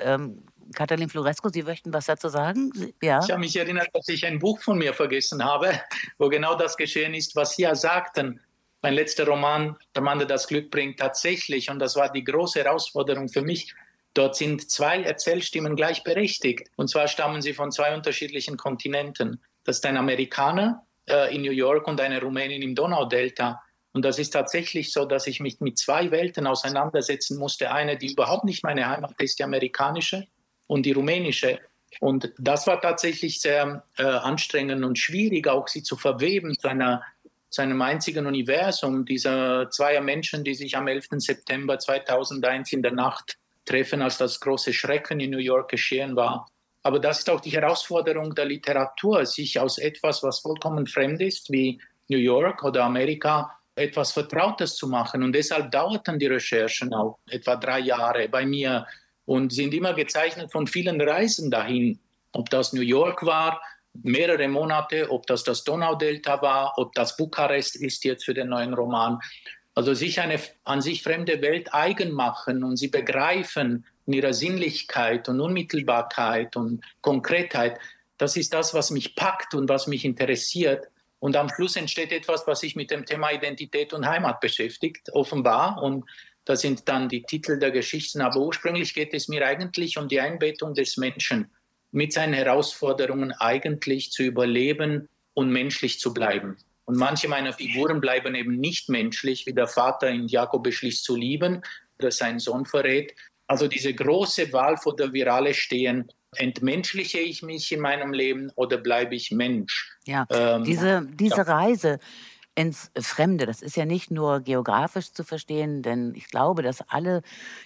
Ähm, Katalin Floresco, Sie möchten was dazu sagen? Ja. Ich habe mich erinnert, dass ich ein Buch von mir vergessen habe, wo genau das geschehen ist, was Sie ja sagten. Mein letzter Roman, Der Mann, der das Glück bringt, tatsächlich, und das war die große Herausforderung für mich, Dort sind zwei Erzählstimmen gleichberechtigt. Und zwar stammen sie von zwei unterschiedlichen Kontinenten. Das ist ein Amerikaner äh, in New York und eine Rumänin im Donaudelta. Und das ist tatsächlich so, dass ich mich mit zwei Welten auseinandersetzen musste. Eine, die überhaupt nicht meine Heimat ist, die amerikanische und die rumänische. Und das war tatsächlich sehr äh, anstrengend und schwierig, auch sie zu verweben zu, einer, zu einem einzigen Universum dieser zweier Menschen, die sich am 11. September 2001 in der Nacht treffen, als das große Schrecken in New York geschehen war. Aber das ist auch die Herausforderung der Literatur, sich aus etwas, was vollkommen fremd ist, wie New York oder Amerika, etwas Vertrautes zu machen. Und deshalb dauerten die Recherchen auch etwa drei Jahre bei mir und sind immer gezeichnet von vielen Reisen dahin. Ob das New York war, mehrere Monate, ob das das Donaudelta war, ob das Bukarest ist jetzt für den neuen Roman. Also sich eine an sich fremde Welt eigen machen und sie begreifen in ihrer Sinnlichkeit und Unmittelbarkeit und Konkretheit, das ist das, was mich packt und was mich interessiert. Und am Schluss entsteht etwas, was sich mit dem Thema Identität und Heimat beschäftigt, offenbar. Und da sind dann die Titel der Geschichten. Aber ursprünglich geht es mir eigentlich um die Einbettung des Menschen mit seinen Herausforderungen eigentlich zu überleben und menschlich zu bleiben. Und manche meiner Figuren bleiben eben nicht menschlich, wie der Vater in Jakob beschließt zu lieben, oder sein Sohn verrät. Also diese große Wahl, vor der wir alle stehen, entmenschliche ich mich in meinem Leben oder bleibe ich Mensch? Ja, ähm, diese, diese ja. Reise ins Fremde, das ist ja nicht nur geografisch zu verstehen, denn ich glaube, dass alle,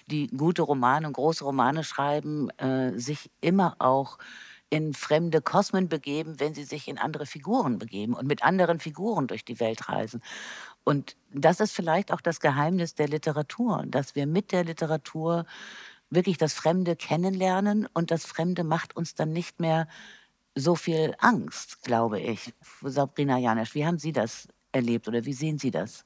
die gute Romane und große Romane schreiben, äh, sich immer auch in fremde Kosmen begeben, wenn sie sich in andere Figuren begeben und mit anderen Figuren durch die Welt reisen. Und das ist vielleicht auch das Geheimnis der Literatur, dass wir mit der Literatur wirklich das Fremde kennenlernen und das Fremde macht uns dann nicht mehr so viel Angst, glaube ich. Sabrina Janisch, wie haben Sie das erlebt oder wie sehen Sie das?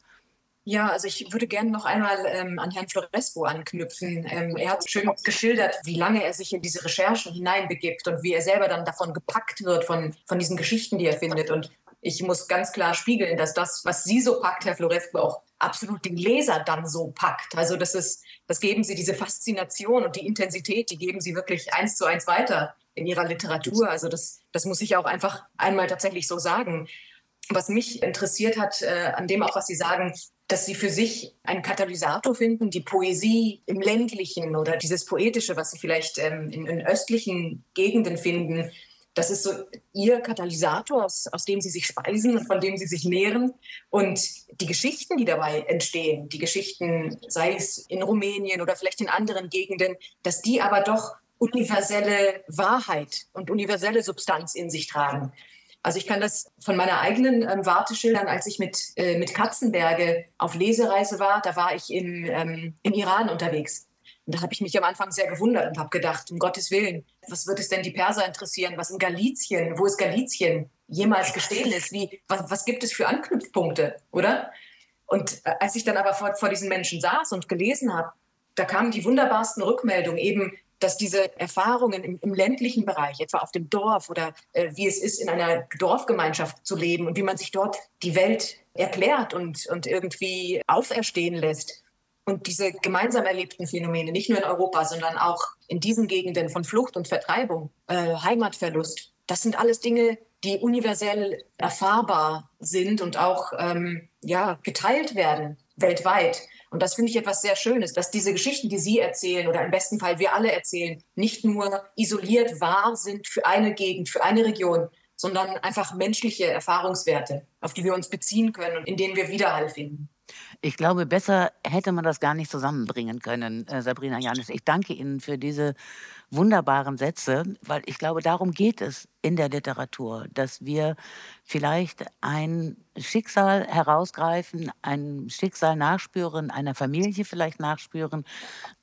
Ja, also ich würde gerne noch einmal ähm, an Herrn Floresco anknüpfen. Ähm, er hat schön geschildert, wie lange er sich in diese Recherchen hineinbegibt und wie er selber dann davon gepackt wird, von, von diesen Geschichten, die er findet. Und ich muss ganz klar spiegeln, dass das, was Sie so packt, Herr Floresco, auch absolut den Leser dann so packt. Also das ist, das geben Sie, diese Faszination und die Intensität, die geben Sie wirklich eins zu eins weiter in Ihrer Literatur. Also das, das muss ich auch einfach einmal tatsächlich so sagen. Was mich interessiert hat, äh, an dem auch, was Sie sagen, dass Sie für sich einen Katalysator finden, die Poesie im ländlichen oder dieses Poetische, was Sie vielleicht ähm, in, in östlichen Gegenden finden, das ist so ihr Katalysator, aus, aus dem sie sich speisen und von dem sie sich nähren. Und die Geschichten, die dabei entstehen, die Geschichten, sei es in Rumänien oder vielleicht in anderen Gegenden, dass die aber doch universelle Wahrheit und universelle Substanz in sich tragen. Also ich kann das von meiner eigenen ähm, Warte schildern, als ich mit, äh, mit Katzenberge auf Lesereise war. Da war ich im, ähm, im Iran unterwegs. Und da habe ich mich am Anfang sehr gewundert und habe gedacht, um Gottes Willen, was wird es denn die Perser interessieren? Was in Galizien, wo ist Galizien jemals gestehen ist? Wie, was, was gibt es für Anknüpfpunkte, oder? Und äh, als ich dann aber vor, vor diesen Menschen saß und gelesen habe, da kamen die wunderbarsten Rückmeldungen eben, dass diese Erfahrungen im, im, ländlichen Bereich, etwa auf dem Dorf oder äh, wie es ist, in einer Dorfgemeinschaft zu leben und wie man sich dort die Welt erklärt und, und irgendwie auferstehen lässt, und diese gemeinsam erlebten Phänomene, nicht nur in Europa, sondern auch in diesen Gegenden von Flucht und Vertreibung, äh, Heimatverlust, das sind alles Dinge, die universell erfahrbar sind und auch ähm, ja, geteilt werden weltweit. Und das finde ich etwas sehr Schönes, dass diese Geschichten, die Sie erzählen oder im besten Fall wir alle erzählen, nicht nur isoliert wahr sind für eine Gegend, für eine Region, sondern einfach menschliche Erfahrungswerte, auf die wir uns beziehen können und in denen wir Widerhall finden. Ich glaube, besser hätte man das gar nicht zusammenbringen können, äh, Sabrina Janisch. Ich danke Ihnen für diese wunderbaren Sätze, weil ich glaube, darum geht es in der Literatur, dass wir vielleicht ein Schicksal herausgreifen, ein Schicksal nachspüren, einer Familie vielleicht nachspüren,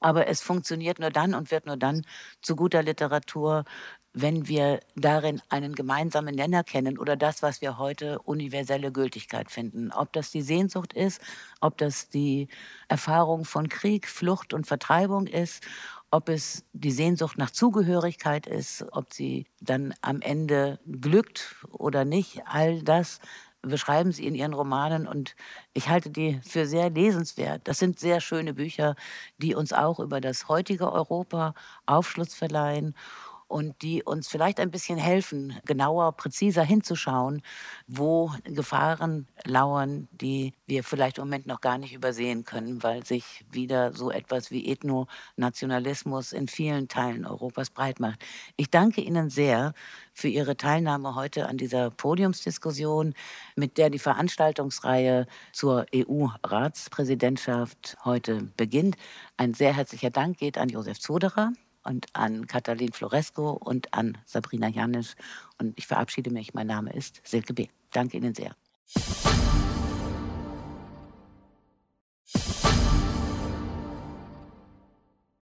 aber es funktioniert nur dann und wird nur dann zu guter Literatur, wenn wir darin einen gemeinsamen Nenner kennen oder das, was wir heute universelle Gültigkeit finden. Ob das die Sehnsucht ist, ob das die Erfahrung von Krieg, Flucht und Vertreibung ist, ob es die Sehnsucht nach Zugehörigkeit ist, ob sie dann am Ende glückt oder nicht, all das beschreiben sie in ihren Romanen und ich halte die für sehr lesenswert. Das sind sehr schöne Bücher, die uns auch über das heutige Europa Aufschluss verleihen und die uns vielleicht ein bisschen helfen, genauer, präziser hinzuschauen, wo Gefahren lauern, die wir vielleicht im Moment noch gar nicht übersehen können, weil sich wieder so etwas wie Ethnonationalismus in vielen Teilen Europas breit macht. Ich danke Ihnen sehr für Ihre Teilnahme heute an dieser Podiumsdiskussion, mit der die Veranstaltungsreihe zur EU-Ratspräsidentschaft heute beginnt. Ein sehr herzlicher Dank geht an Josef Zoderer und an Katalin Floresco und an Sabrina Janisch. Und ich verabschiede mich. Mein Name ist Silke B. Danke Ihnen sehr.